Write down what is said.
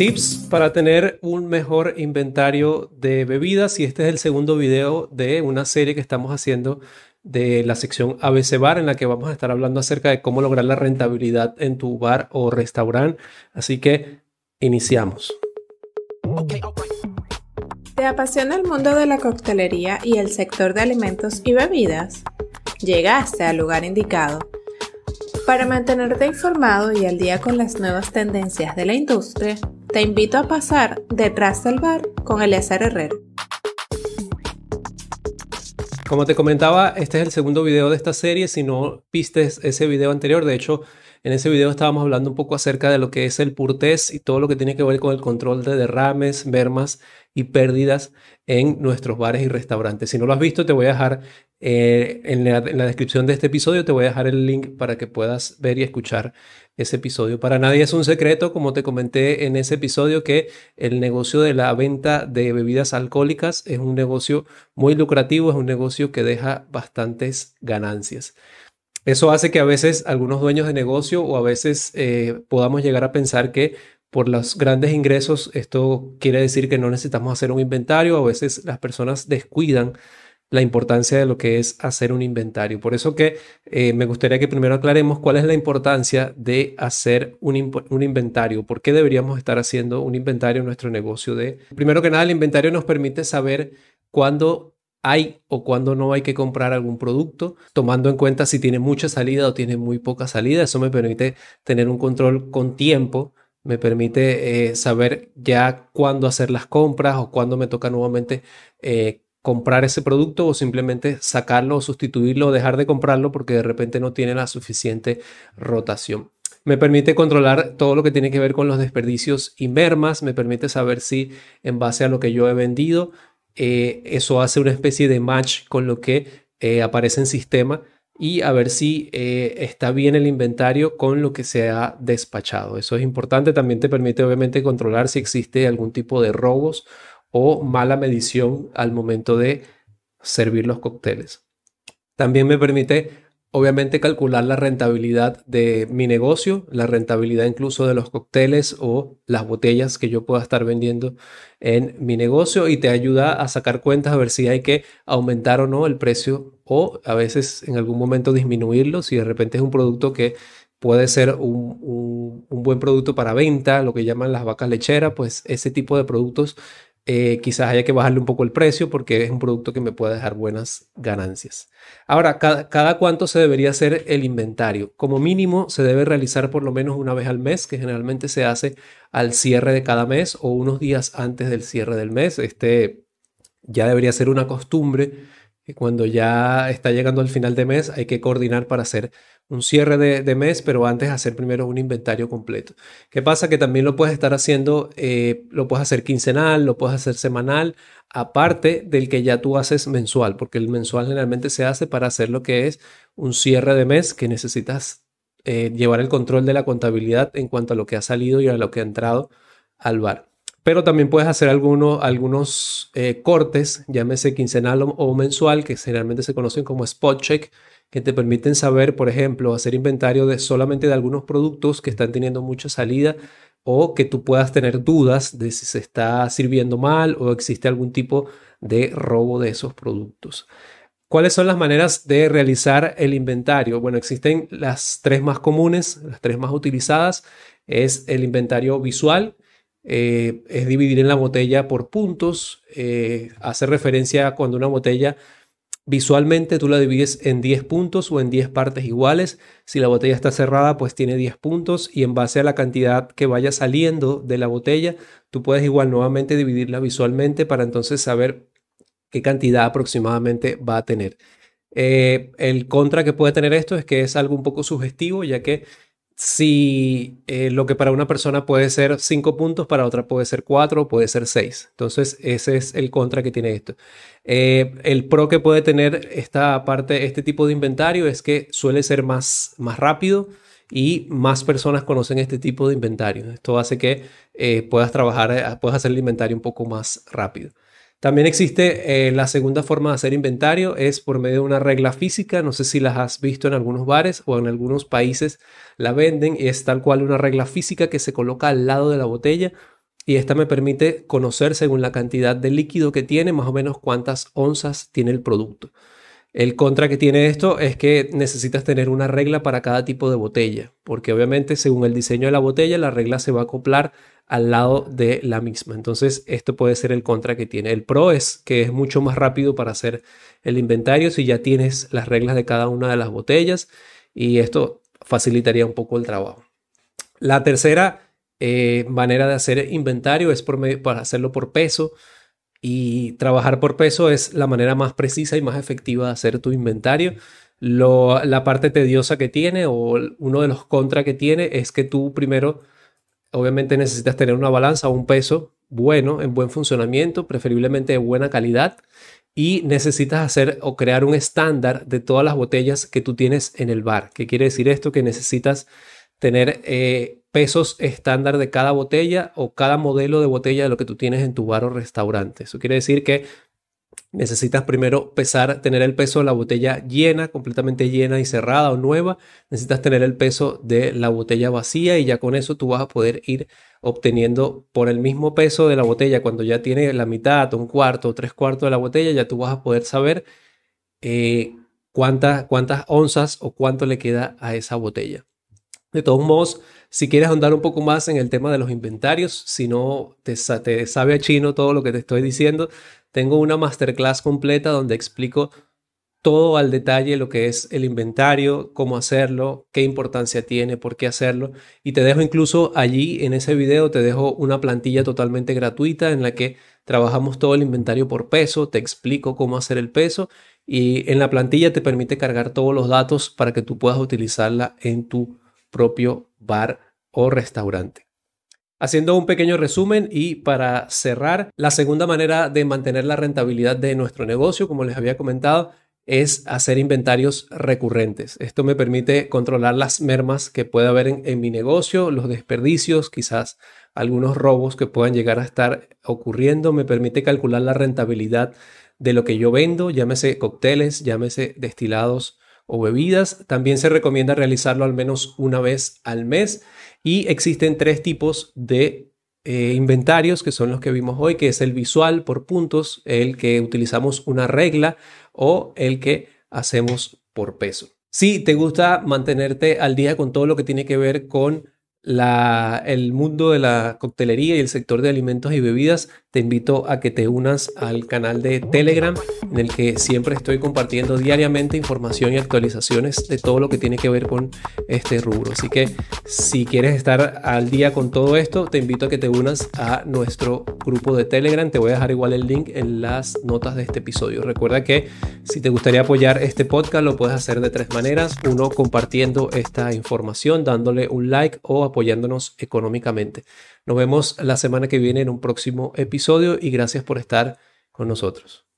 Tips para tener un mejor inventario de bebidas y este es el segundo video de una serie que estamos haciendo de la sección ABC Bar en la que vamos a estar hablando acerca de cómo lograr la rentabilidad en tu bar o restaurante. Así que iniciamos. ¿Te apasiona el mundo de la coctelería y el sector de alimentos y bebidas? Llegaste al lugar indicado. Para mantenerte informado y al día con las nuevas tendencias de la industria, te invito a pasar detrás del bar con Eleazar Herrero. Como te comentaba, este es el segundo video de esta serie. Si no viste ese video anterior, de hecho, en ese video estábamos hablando un poco acerca de lo que es el PURTES y todo lo que tiene que ver con el control de derrames, mermas y pérdidas en nuestros bares y restaurantes. Si no lo has visto, te voy a dejar eh, en, la, en, la, descripción de este episodio, te voy a dejar el link para que puedas ver y escuchar ese episodio. Para nadie es un secreto, como te comenté en ese episodio, que el negocio de la venta de bebidas alcohólicas es un negocio muy lucrativo, es un negocio que deja bastantes ganancias. Eso hace que a veces algunos dueños de negocio o a veces eh, podamos llegar a pensar que por los grandes ingresos esto quiere decir que no necesitamos hacer un inventario. A veces las personas descuidan la importancia de lo que es hacer un inventario. Por eso que eh, me gustaría que primero aclaremos cuál es la importancia de hacer un, inventario. ¿Por qué deberíamos estar haciendo un inventario en nuestro negocio? De, primero que nada, el inventario nos permite saber cuándo hay o cuándo no hay que comprar algún producto, tomando en cuenta si tiene mucha salida o tiene muy poca salida. Eso me permite tener un control con tiempo me permite eh, saber ya cuándo hacer las compras o cuándo me toca nuevamente eh, comprar ese producto o simplemente sacarlo o sustituirlo o dejar de comprarlo porque de repente no tiene la suficiente rotación. Me permite controlar todo lo que tiene que ver con los desperdicios y mermas, me permite saber si en base a lo que yo he vendido, eh, eso hace una especie de match con lo que eh, aparece en sistema y a ver si eh, está bien el inventario con lo que se ha despachado. Eso es importante, también te permite obviamente controlar si existe algún tipo de robos o mala medición al momento de servir los cócteles. También me permite obviamente calcular la rentabilidad de mi negocio, la rentabilidad incluso de los cócteles o las botellas que yo pueda estar vendiendo en mi negocio y te ayuda a sacar cuentas a ver si hay que aumentar o no el precio o a veces en algún momento disminuirlo si de repente es un producto que puede ser un, un, un buen producto para venta, lo que llaman las vacas lecheras, pues ese tipo de productos eh, quizás haya que bajarle un poco el precio porque es un producto que me puede dejar buenas ganancias. Ahora, cada, cada, cuánto se debería hacer el inventario. Como mínimo, se debe realizar por lo menos una vez al mes, que generalmente se hace al cierre de cada mes o unos días antes del cierre del mes. Este ya debería ser una costumbre cuando ya está llegando al final de mes hay que coordinar para hacer un cierre de, mes, pero antes hacer primero un inventario completo. ¿Qué pasa? Que también lo puedes estar haciendo, eh, lo puedes hacer quincenal, lo puedes hacer semanal, aparte del que ya tú haces mensual, porque el mensual generalmente se hace para hacer lo que es un cierre de mes que necesitas eh, llevar el control de la contabilidad en cuanto a lo que ha salido y a lo que ha entrado al bar pero también puedes hacer algunos eh, cortes, llámese quincenal o, mensual, que generalmente se conocen como spot check, que te permiten saber, por ejemplo, hacer inventario de solamente de algunos productos que están teniendo mucha salida o que tú puedas tener dudas de si se está sirviendo mal o existe algún tipo de robo de esos productos. ¿Cuáles son las maneras de realizar el inventario? Bueno, existen las tres más comunes, las tres más utilizadas. Es el inventario visual, eh, es dividir en la botella por puntos, eh, hace referencia a cuando una botella visualmente tú la divides en 10 puntos o en 10 partes iguales. Si la botella está cerrada, pues tiene 10 puntos y en base a la cantidad que vaya saliendo de la botella, tú puedes igual nuevamente dividirla visualmente para entonces saber qué cantidad aproximadamente va a tener. Eh, el contra que puede tener esto es que es algo un poco sugestivo, ya que si eh, lo que para una persona puede ser 5 puntos, para otra puede ser 4 puede ser 6. Entonces, ese es el contra que tiene esto. Eh, el pro que puede tener esta parte, este tipo de inventario es que suele ser más, más rápido y más personas conocen este tipo de inventario. Esto hace que eh, puedas trabajar, puedas hacer el inventario un poco más rápido. También existe eh, la segunda forma de hacer inventario, es por medio de una regla física, no sé si las has visto en algunos bares o en algunos países la venden, es tal cual una regla física que se coloca al lado de la botella y esta me permite conocer según la cantidad de líquido que tiene, más o menos cuántas onzas tiene el producto. El contra que tiene esto es que necesitas tener una regla para cada tipo de botella, porque obviamente según el diseño de la botella, la regla se va a acoplar al lado de la misma. Entonces, esto puede ser el contra que tiene. El pro es que es mucho más rápido para hacer el inventario si ya tienes las reglas de cada una de las botellas y esto facilitaría un poco el trabajo. La tercera eh, manera de hacer inventario es por para hacerlo por peso. Y trabajar por peso es la manera más precisa y más efectiva de hacer tu inventario. la parte tediosa que tiene o uno de los contra que tiene es que tú primero obviamente necesitas tener una balanza o un peso bueno, en buen funcionamiento, preferiblemente de buena calidad y necesitas hacer o crear un estándar de todas las botellas que tú tienes en el bar. ¿Qué quiere decir esto? Que necesitas tener eh, pesos estándar de cada botella o cada modelo de botella de lo que tú tienes en tu bar o restaurante. Eso quiere decir que necesitas primero pesar, tener el peso de la botella llena, completamente llena y cerrada o nueva. Necesitas tener el peso de la botella vacía y ya con eso tú vas a poder ir obteniendo por el mismo peso de la botella, cuando ya tiene la mitad, un cuarto o tres cuartos de la botella, ya tú vas a poder saber eh, cuántas, cuántas onzas o cuánto le queda a esa botella. De todos modos, si quieres ahondar un poco más en el tema de los inventarios, si no te, te sabe a chino todo lo que te estoy diciendo, tengo una masterclass completa donde explico todo al detalle lo que es el inventario, cómo hacerlo, qué importancia tiene, por qué hacerlo. Y te dejo incluso allí en ese video, te dejo una plantilla totalmente gratuita en la que trabajamos todo el inventario por peso, te explico cómo hacer el peso y en la plantilla te permite cargar todos los datos para que tú puedas utilizarla en tu propio bar o restaurante. Haciendo un pequeño resumen y para cerrar, la segunda manera de mantener la rentabilidad de nuestro negocio, como les había comentado, es hacer inventarios recurrentes. Esto me permite controlar las mermas que pueda haber en, mi negocio, los desperdicios, quizás algunos robos que puedan llegar a estar ocurriendo. Me permite calcular la rentabilidad de lo que yo vendo, llámese cócteles, llámese destilados o bebidas. También se recomienda realizarlo al menos una vez al mes y existen tres tipos de eh, inventarios que son los que vimos hoy, que es el visual por puntos, el que utilizamos una regla o el que hacemos por peso. Si te gusta mantenerte al día con todo lo que tiene que ver con el mundo de la coctelería y el sector de alimentos y bebidas, te invito a que te unas al canal de Telegram en el que siempre estoy compartiendo diariamente información y actualizaciones de todo lo que tiene que ver con este rubro. Así que si quieres estar al día con todo esto, te invito a que te unas a nuestro grupo de Telegram. Te voy a dejar igual el link en las notas de este episodio. Recuerda que si te gustaría apoyar este podcast, lo puedes hacer de tres maneras. Uno, compartiendo esta información, dándole un like o apoyándonos económicamente. Nos vemos la semana que viene en un próximo episodio y gracias por estar con nosotros.